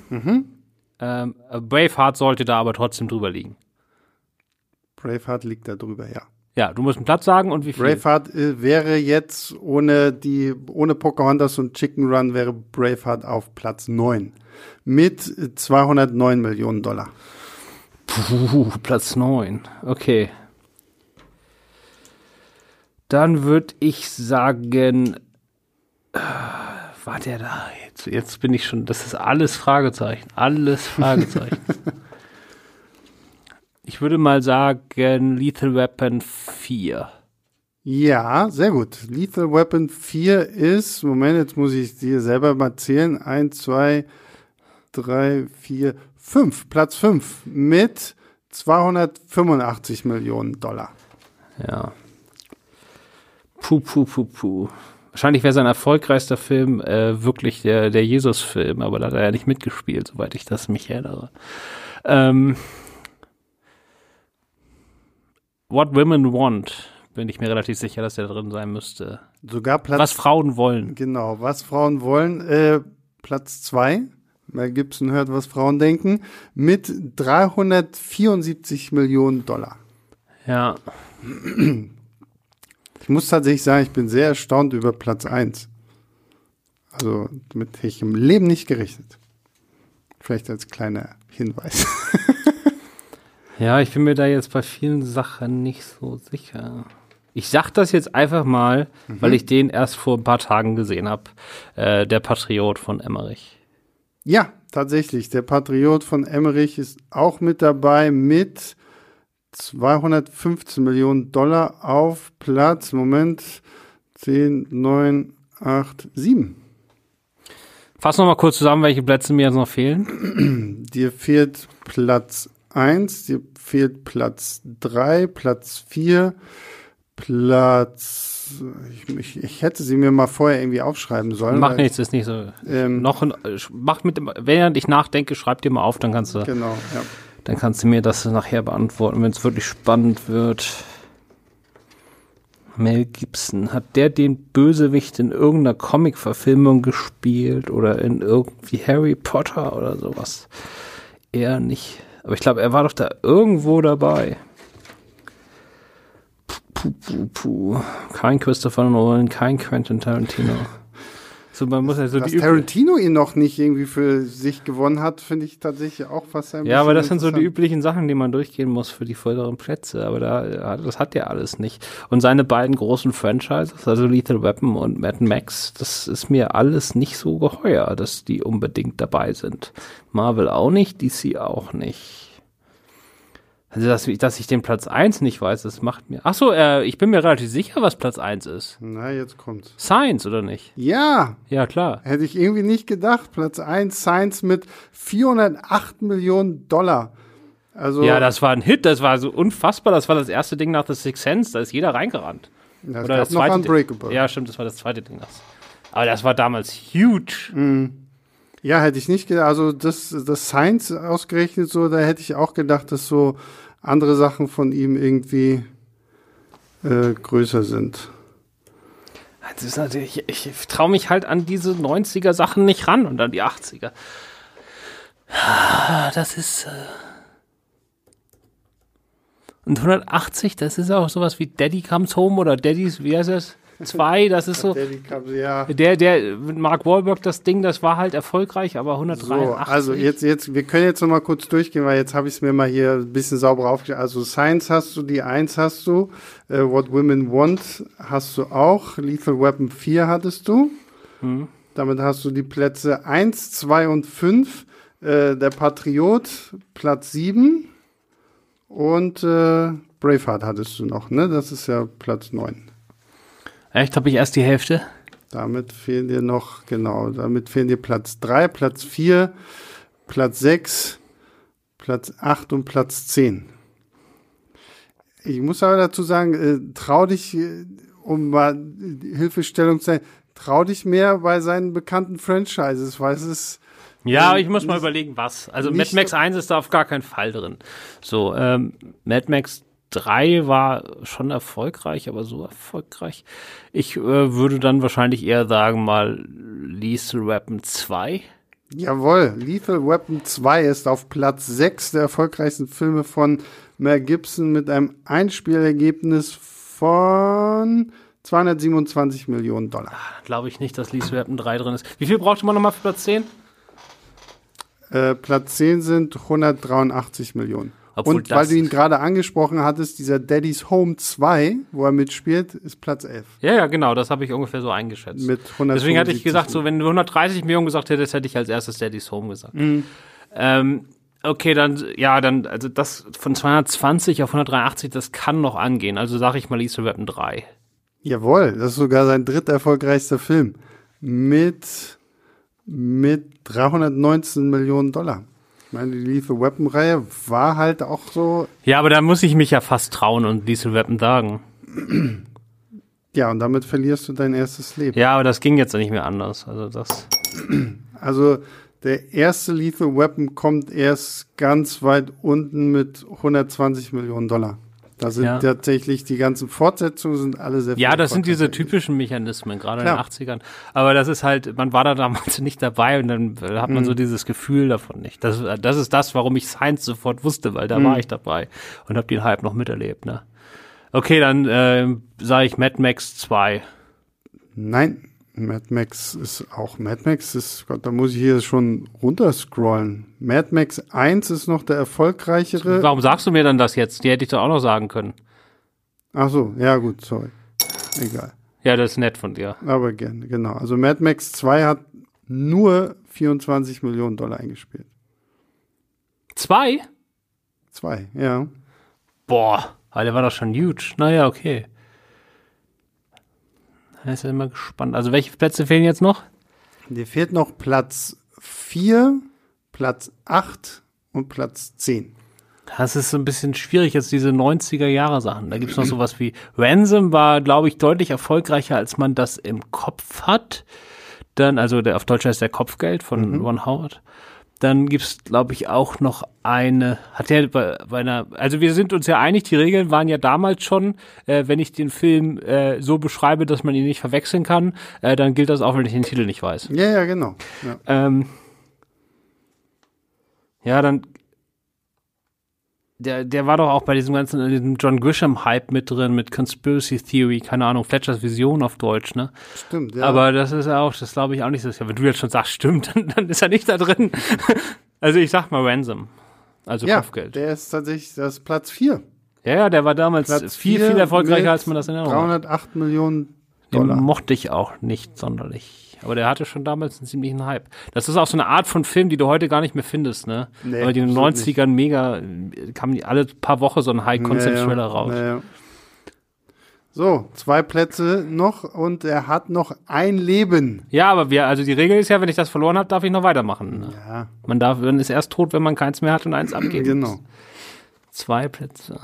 Ähm, Braveheart sollte da aber trotzdem drüber liegen. Braveheart liegt da drüber, ja. Ja, du musst einen Platz sagen und wie viel. Braveheart äh, wäre jetzt ohne die, ohne Pocahontas und Chicken Run wäre Braveheart auf Platz 9 mit äh, 209 Millionen Dollar. Puh, Platz 9. Okay. Dann würde ich sagen, war der da? Jetzt, jetzt bin ich schon, das ist alles Fragezeichen. Alles Fragezeichen. ich würde mal sagen, Lethal Weapon 4. Ja, sehr gut. Lethal Weapon 4 ist, Moment, jetzt muss ich dir selber mal zählen. 1, 2, 3, 4, 5. Platz 5 mit 285 Millionen Dollar. Ja. Puh, puh, puh, puh. Wahrscheinlich wäre sein erfolgreichster Film äh, wirklich der, der Jesus-Film, aber da hat er ja nicht mitgespielt, soweit ich das mich erinnere. Ähm, What Women Want, bin ich mir relativ sicher, dass der drin sein müsste. Sogar Platz Was Frauen wollen. Genau, was Frauen wollen. Äh, Platz zwei. Mel Gibson hört, was Frauen denken. Mit 374 Millionen Dollar. Ja. Ich muss tatsächlich sagen, ich bin sehr erstaunt über Platz eins. Also, damit hätte ich im Leben nicht gerechnet. Vielleicht als kleiner Hinweis. Ja, ich bin mir da jetzt bei vielen Sachen nicht so sicher. Ich sag das jetzt einfach mal, weil ich den erst vor ein paar Tagen gesehen habe. Äh, der Patriot von Emmerich. ja, tatsächlich. Der Patriot von Emmerich ist auch mit dabei mit 215 Millionen Dollar auf Platz, Moment, 10, 9, 8, 7. Fass noch mal kurz zusammen, welche Plätze mir jetzt noch fehlen. Dir fehlt Platz 1, dir fehlt Platz 3, Platz 4, Platz. Ich, ich, ich hätte sie mir mal vorher irgendwie aufschreiben sollen. Mach nichts, ist nicht so. Ähm, Noch ein, äh, mach mit dem, während ich nachdenke, schreib dir mal auf, dann kannst du, Genau, ja. Dann kannst du mir das nachher beantworten, wenn es wirklich spannend wird. Mel Gibson, hat der den Bösewicht in irgendeiner Comic-Verfilmung gespielt oder in irgendwie Harry Potter oder sowas? Eher nicht. Aber ich glaube, er war doch da irgendwo dabei. Puh, puh, puh. Kein Christopher Nolan, kein Quentin Tarantino. So, man muss ja so Dass die Tarantino ihn noch nicht irgendwie für sich gewonnen hat, finde ich tatsächlich auch fast ein Ja, aber das sind so die üblichen Sachen, die man durchgehen muss für die vorderen Plätze. Aber da, das hat er alles nicht. Und seine beiden großen Franchises, also Lethal Weapon und Mad Max, das ist mir alles nicht so geheuer, dass die unbedingt dabei sind. Marvel auch nicht, DC auch nicht. Also, dass, dass ich den Platz 1 nicht weiß, das macht mir. Ach so, äh, ich bin mir relativ sicher, was Platz 1 ist. Na, jetzt kommt's. Science, oder nicht? Ja, Ja, klar. hätte ich irgendwie nicht gedacht. Platz 1, Science mit 408 Millionen Dollar. Also, Ja, das war ein Hit, das war so unfassbar. Das war das erste Ding nach The Sixth Sense, da ist jeder reingerannt. das Oder das noch zweite Unbreakable. Ding. Ja, stimmt, das war das zweite Ding. Das. Aber das war damals huge. Ja, hätte ich nicht gedacht. Also das, das Science ausgerechnet so, da hätte ich auch gedacht, dass so andere Sachen von ihm irgendwie äh, größer sind. Natürlich, ich, ich traue mich halt an diese 90er Sachen nicht ran und an die 80er. Ah, Das ist. Äh und 180, das ist auch sowas wie Daddy Comes Home oder Daddy's, wie heißt das? Zwei, das ist so. Der, der, mit Mark Wahlberg, das Ding, das war halt erfolgreich, aber So, 183. also jetzt, jetzt, wir können jetzt noch mal kurz durchgehen, weil jetzt habe ich es mir mal hier ein bisschen sauber aufgeschrieben. Also Science hast du, die 1 hast du, äh, What Women Want hast du auch, Lethal Weapon 4 hattest du. Damit hast du die Plätze 1, 2 und 5. Äh, der Patriot, Platz 7. Und äh, Braveheart hattest du noch, ne? Das ist ja Platz 9. Echt, habe ich erst die Hälfte? Damit fehlen dir noch, genau, damit fehlen dir Platz 3, Platz 4, Platz 6, Platz 8 und Platz 10. Ich muss aber dazu sagen, äh, trau dich, äh, um mal Hilfestellung zu sein, trau dich mehr bei seinen bekannten Franchises, weil es ist. Ja, ähm, ich muss mal überlegen, was. Also Mad Max 1 ist da auf gar keinen Fall drin. So, ähm, Mad Max 3 war schon erfolgreich, aber so erfolgreich. Ich äh, würde dann wahrscheinlich eher sagen mal Lethal Weapon 2. Jawohl, Lethal Weapon 2 ist auf Platz 6 der erfolgreichsten Filme von Mel Gibson mit einem Einspielergebnis von 227 Millionen Dollar. Glaube ich nicht, dass Lethal Weapon 3 drin ist. Wie viel brauchte man nochmal für Platz 10? Äh, Platz 10 sind 183 Millionen. Obwohl Und weil du ihn gerade angesprochen hattest, dieser Daddy's Home 2, wo er mitspielt, ist Platz 11. Ja, ja, genau, das habe ich ungefähr so eingeschätzt. Mit 175 Deswegen hatte ich gesagt, so wenn du 130 Millionen gesagt hättest, hätte ich als erstes Daddy's Home gesagt. Mhm. Ähm, okay, dann, ja, dann, also das von 220 auf 183, das kann noch angehen. Also sage ich mal Lethal Weapon 3. Jawohl, das ist sogar sein dritter erfolgreichster Film. Mit, mit 319 Millionen Dollar. Ich meine, die Lethal Weapon Reihe war halt auch so, Ja, aber da muss ich mich ja fast trauen und Lethal Weapon sagen. ja, und damit verlierst du dein erstes Leben. Ja, aber das ging jetzt nicht mehr anders. Also das. Also, der erste Lethal Weapon kommt erst ganz weit unten mit 120 Millionen Dollar. Da sind Ja. tatsächlich die ganzen Fortsetzungen sind alle sehr Ja, das sind diese typischen Mechanismen, gerade in Klar. den 80ern. Aber das ist halt, man war da damals nicht dabei und dann äh, hat man Mhm. so dieses Gefühl davon nicht. Das, das ist das, warum ich Science sofort wusste, weil Mhm. da war ich dabei und habe den Hype noch miterlebt. Ne? Okay, dann äh, sage ich Mad Max 2. Nein, Mad Max ist auch Mad Max ist, Gott, da muss ich hier schon runterscrollen. Mad Max 1 ist noch der erfolgreichere. Warum sagst du mir dann das jetzt? Die hätte ich doch auch noch sagen können. Ach so, ja gut, sorry. Egal. Ja, das ist nett von dir. Aber gerne, genau. Also Mad Max 2 hat nur 24 Millionen Dollar eingespielt. Zwei? Zwei, ja. Boah, der war doch schon huge. Naja, okay. Da ist ja immer gespannt. Also welche Plätze fehlen jetzt noch? Dir fehlt noch Platz 4, Platz 8 und Platz 10. Das ist so ein bisschen schwierig, jetzt diese 90er-Jahre-Sachen. Da gibt's noch sowas wie Ransom war, glaube ich, deutlich erfolgreicher, als man das im Kopf hat. Dann, also der auf Deutsch heißt der Kopfgeld von Ron Howard. Dann gibt's, glaube ich, auch noch eine, hat der bei, bei einer, also wir sind uns ja einig, die Regeln waren ja damals schon, äh, wenn ich den Film äh, so beschreibe, dass man ihn nicht verwechseln kann, äh, dann gilt das auch, wenn ich den Titel nicht weiß. Ja, ja, genau. Ja. Ähm, ja, dann. Der, der war doch auch bei diesem ganzen diesem John Grisham-Hype mit drin, mit Conspiracy Theory, keine Ahnung, Fletchers Vision auf Deutsch, ne? Stimmt, ja. Aber das ist ja auch, das glaube ich auch nicht so. Ja, wenn du jetzt schon sagst, stimmt, dann, dann ist er nicht da drin. also ich sag mal Ransom. Also ja, Kopfgeld. der ist tatsächlich, das Platz 4. ja, ja, der war damals Platz viel, viel erfolgreicher, als man das in Erinnerung hat. 308 Millionen Den Dollar. mochte ich auch nicht sonderlich. Aber der hatte schon damals einen ziemlichen Hype. Das ist auch so eine Art von Film, die du heute gar nicht mehr findest, ne? Nee, Aber die in den absolut 90ern mega, äh, kam die alle paar Wochen so ein High-Concept-Thriller raus. Ja, ja. So, zwei Plätze noch und er hat noch ein Leben. Ja, aber wir, also die Regel ist ja, wenn ich das verloren habe, darf ich noch weitermachen. Ne? Ja, Man darf, man ist erst tot, wenn man keins mehr hat und eins abgeben genau. muss. Zwei Plätze.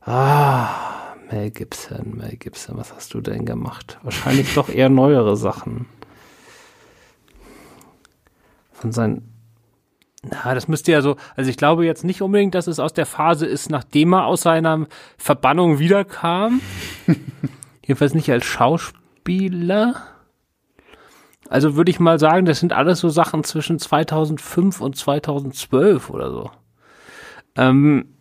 Ah, Mel Gibson, Mel Gibson, was hast du denn gemacht? Wahrscheinlich doch eher neuere Sachen. Von seinen. Na, das müsste ja so, also ich glaube jetzt nicht unbedingt, dass es aus der Phase ist, nachdem er aus seiner Verbannung wiederkam. Jedenfalls nicht als Schauspieler. Also würde ich mal sagen, das sind alles so Sachen zwischen 2005 und 2012 oder so. Ähm,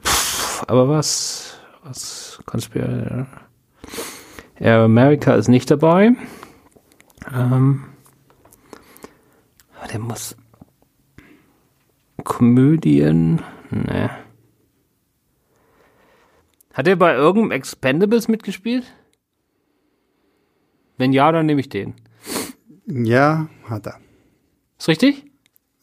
pff, aber was, was, Conspiracy, Air America ist nicht dabei. Ähm, der muss Komödien, ne. Hat er bei irgendeinem Expendables mitgespielt? Wenn ja, dann nehme ich den. Ja, hat er. Ist richtig?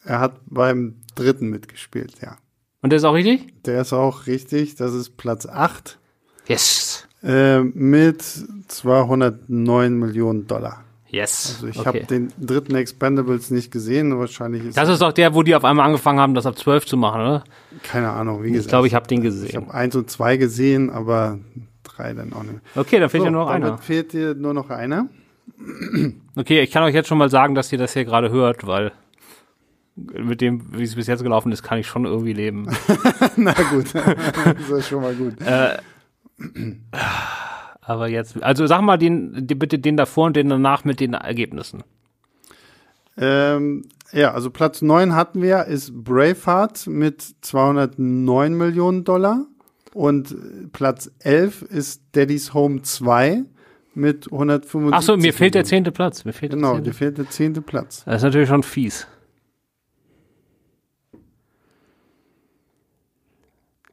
Er hat beim dritten mitgespielt, ja. Und der ist auch richtig? Der ist auch richtig. Das ist Platz 8 Yes. äh, mit 209 Millionen Dollar. Yes. Also ich okay. habe den dritten Expendables nicht gesehen. Wahrscheinlich ist Das ist doch der, wo die auf einmal angefangen haben, das ab 12 zu machen, oder? keine Ahnung. Wie Ich gesagt, glaube, ich habe den ich gesehen. habe eins und zwei gesehen, aber drei dann auch nicht. Okay, da fehlt So, ja nur noch damit einer. fehlt dir nur noch einer. Okay, ich kann euch jetzt schon mal sagen, dass ihr das hier gerade hört, weil mit dem, wie es bis jetzt gelaufen ist, kann ich schon irgendwie leben. Na gut, das ist schon mal gut. äh, aber jetzt, also sag mal den, die, bitte den davor und den danach mit den Ergebnissen. Ähm, ja, also Platz 9 hatten wir, ist Braveheart mit 209 Millionen Dollar. Und Platz 11 ist Daddy's Home 2 mit 175 Ach so, mir fehlt der zehnte Platz. Mir fehlt Genau, der dir zehnte. fehlt der zehnte Platz. Das ist natürlich schon fies.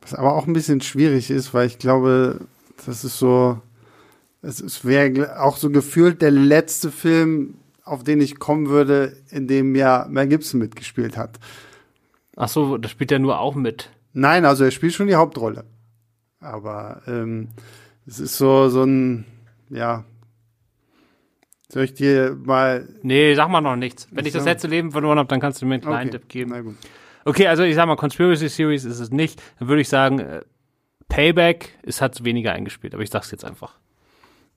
Was aber auch ein bisschen schwierig ist, weil ich glaube, das ist so, es wäre auch so gefühlt der letzte Film, auf den ich kommen würde, in dem ja Mel Gibson mitgespielt hat. Ach so, das spielt er nur auch mit. Nein, also er spielt schon die Hauptrolle. Aber ähm, es ist so, so ein, ja. Soll ich dir mal. Nee, sag mal noch nichts. Wenn ich das so. letzte Leben verloren habe, dann kannst du mir einen kleinen Okay, Tipp geben. Na gut. Okay, also ich sag mal, Conspiracy Series ist es nicht. Dann würde ich sagen, äh, Payback ist hat weniger eingespielt, aber ich sag's jetzt einfach.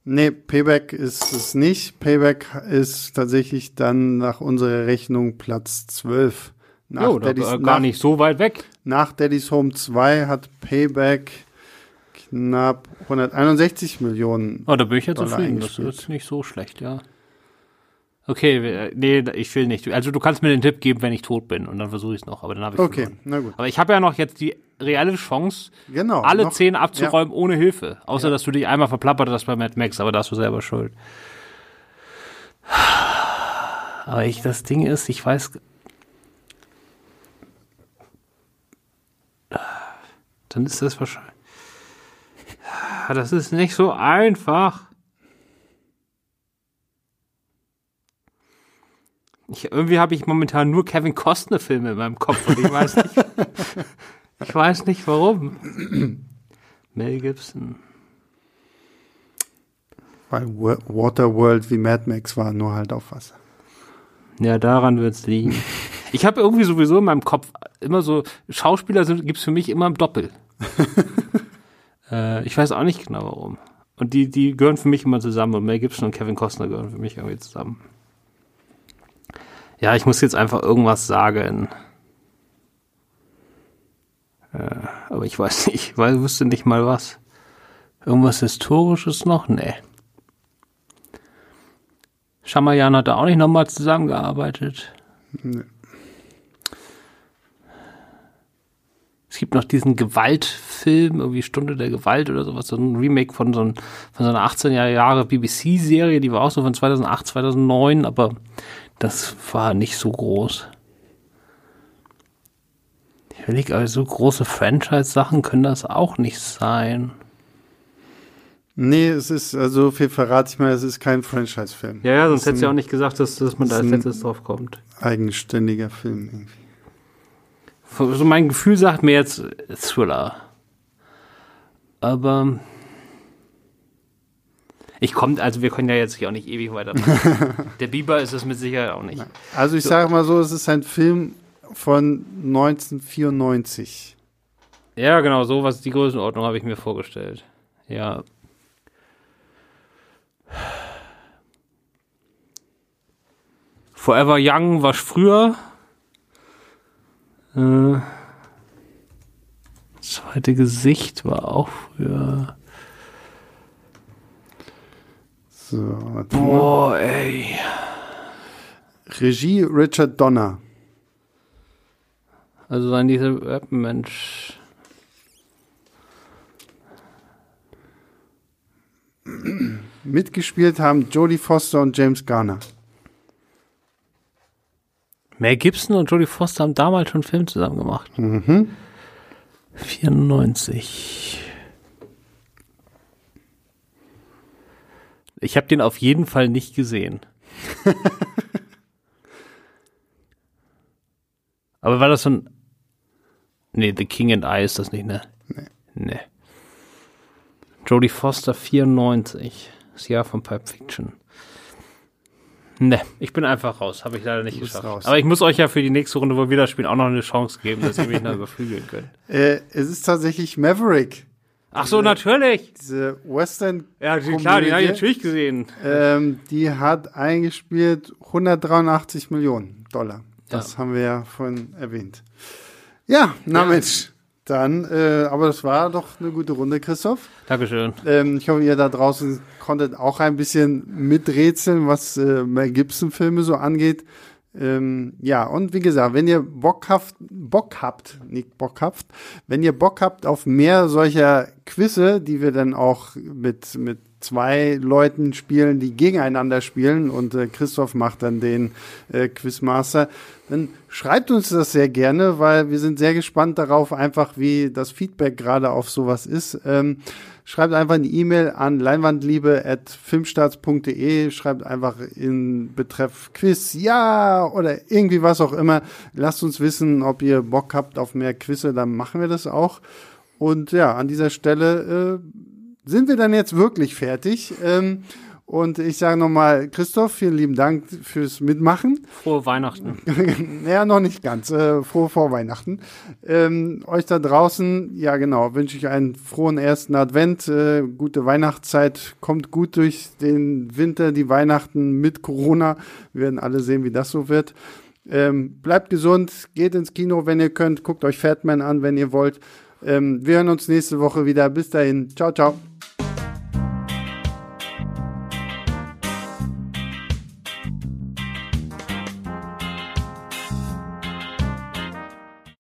Nee, Payback ist es nicht. Payback ist tatsächlich dann nach unserer Rechnung Platz 12. Nach, Jo, da, Daddy's, äh, gar nach, nicht so weit weg. nach Daddy's Home 2 hat Payback knapp 161 Millionen. Oh, da bin ich ja zufrieden. Das ist nicht so schlecht, ja. Okay, wir- nee, ich will nicht. Also du kannst mir den Tipp geben, wenn ich tot bin und dann versuche ich es noch, aber dann habe ich Okay, verloren. na gut. Aber ich habe ja noch jetzt die reelle Chance, Genau. alle noch- zehn abzuräumen ohne Hilfe. Außer, dass du dich einmal verplappert hast bei Mad Max, aber da hast du selber schuld. Aber ich, das Ding ist, ich weiß. Dann ist das wahrscheinlich. Das ist nicht so einfach. Ich, irgendwie habe ich momentan nur Kevin Costner Filme in meinem Kopf und ich weiß nicht, ich weiß nicht warum. Mel Gibson. Weil Wa- Waterworld wie Mad Max war, nur halt auf Wasser. Ja, daran wird's liegen. Ich habe irgendwie sowieso in meinem Kopf immer so, Schauspieler sind, gibt's für mich immer im Doppel. äh, ich weiß auch nicht genau warum. Und die, die gehören für mich immer zusammen. Und Mel Gibson und Kevin Costner gehören für mich irgendwie zusammen. Ja, ich muss jetzt einfach irgendwas sagen. Äh, aber ich weiß nicht, ich weiß, wüsste nicht mal was. Irgendwas Historisches noch? Nee. Schamayan hat da auch nicht nochmal zusammengearbeitet. Nee. Es gibt noch diesen Gewaltfilm, irgendwie Stunde der Gewalt oder sowas, so ein Remake von so, ein, von so einer 18 Jahre BBC-Serie, die war auch so von 2008, 2009, aber das war nicht so groß. Ich überlege, aber so große Franchise-Sachen können das auch nicht sein. Nee, es ist, also viel verrate ich mal, es ist kein Franchise-Film. Ja, ja, sonst hättest du ein auch nicht gesagt, dass, dass man da als letztes drauf kommt. Eigenständiger Film irgendwie. So mein Gefühl sagt mir jetzt Thriller. Aber ich komme, also wir können ja jetzt hier auch nicht ewig weitermachen. Der Biber ist es mit Sicherheit auch nicht. Also ich sage mal so, es ist ein Film von 1994. Ja, genau, sowas, die Größenordnung habe ich mir vorgestellt. Ja. Forever Young war früher. Äh, zweite Gesicht war auch früher. So, mal. Boah, ey. Regie Richard Donner. Also sein dieser Rap-Mensch. Mitgespielt haben Jodie Foster und James Garner. Mel Gibson und Jodie Foster haben damals schon einen Film zusammen gemacht. Mhm. 94. Ich habe den auf jeden Fall nicht gesehen. Aber war das so ein. Nee, The King and I ist das nicht, ne? Nee. Nee. Jodie Foster 94. Das Jahr von Pipe Fiction. Ne, ich bin einfach raus. Habe ich leider nicht geschafft. raus. Aber ich muss euch ja für die nächste Runde, wo wir das spielen, auch noch eine Chance geben, dass ihr mich noch überflügeln könnt. Äh, es ist tatsächlich Maverick, Ach so, natürlich. diese Western. Ja, die, klar, die habe ich natürlich gesehen. Ähm, die hat eingespielt 183 Millionen Dollar. Das Ja. haben wir ja vorhin erwähnt. Ja, na Ja. Mensch. Dann, äh, aber das war doch eine gute Runde, Christoph. Dankeschön. Ähm, ich hoffe, ihr da draußen konntet auch ein bisschen miträtseln, was äh, Mel Gibson-Filme so angeht. Ähm, ja, und wie gesagt, wenn ihr Bock habt, Bock habt, nicht Bock habt, wenn ihr Bock habt auf mehr solcher Quizze, die wir dann auch mit, mit zwei Leuten spielen, die gegeneinander spielen und äh, Christoph macht dann den äh, Quizmaster, dann schreibt uns das sehr gerne, weil wir sind sehr gespannt darauf, einfach wie das Feedback gerade auf sowas ist. Ähm, schreibt einfach eine E-Mail an leinwandliebe.filmstarts.de, schreibt einfach in Betreff Quiz ja oder irgendwie was auch immer. Lasst uns wissen, ob ihr Bock habt auf mehr Quizze, dann machen wir das auch. Und ja, an dieser Stelle äh, sind wir dann jetzt wirklich fertig. Ähm, und ich sage nochmal, Christoph, vielen lieben Dank fürs Mitmachen. Frohe Weihnachten. naja, noch nicht ganz. Äh, frohe Vorweihnachten. Ähm, euch da draußen, ja genau, wünsche ich einen frohen ersten Advent, äh, gute Weihnachtszeit, kommt gut durch den Winter, die Weihnachten mit Corona. Wir werden alle sehen, wie das so wird. Ähm, bleibt gesund, geht ins Kino, wenn ihr könnt, guckt euch Fatman an, wenn ihr wollt. Ähm, wir hören uns nächste Woche wieder. Bis dahin. Ciao, ciao.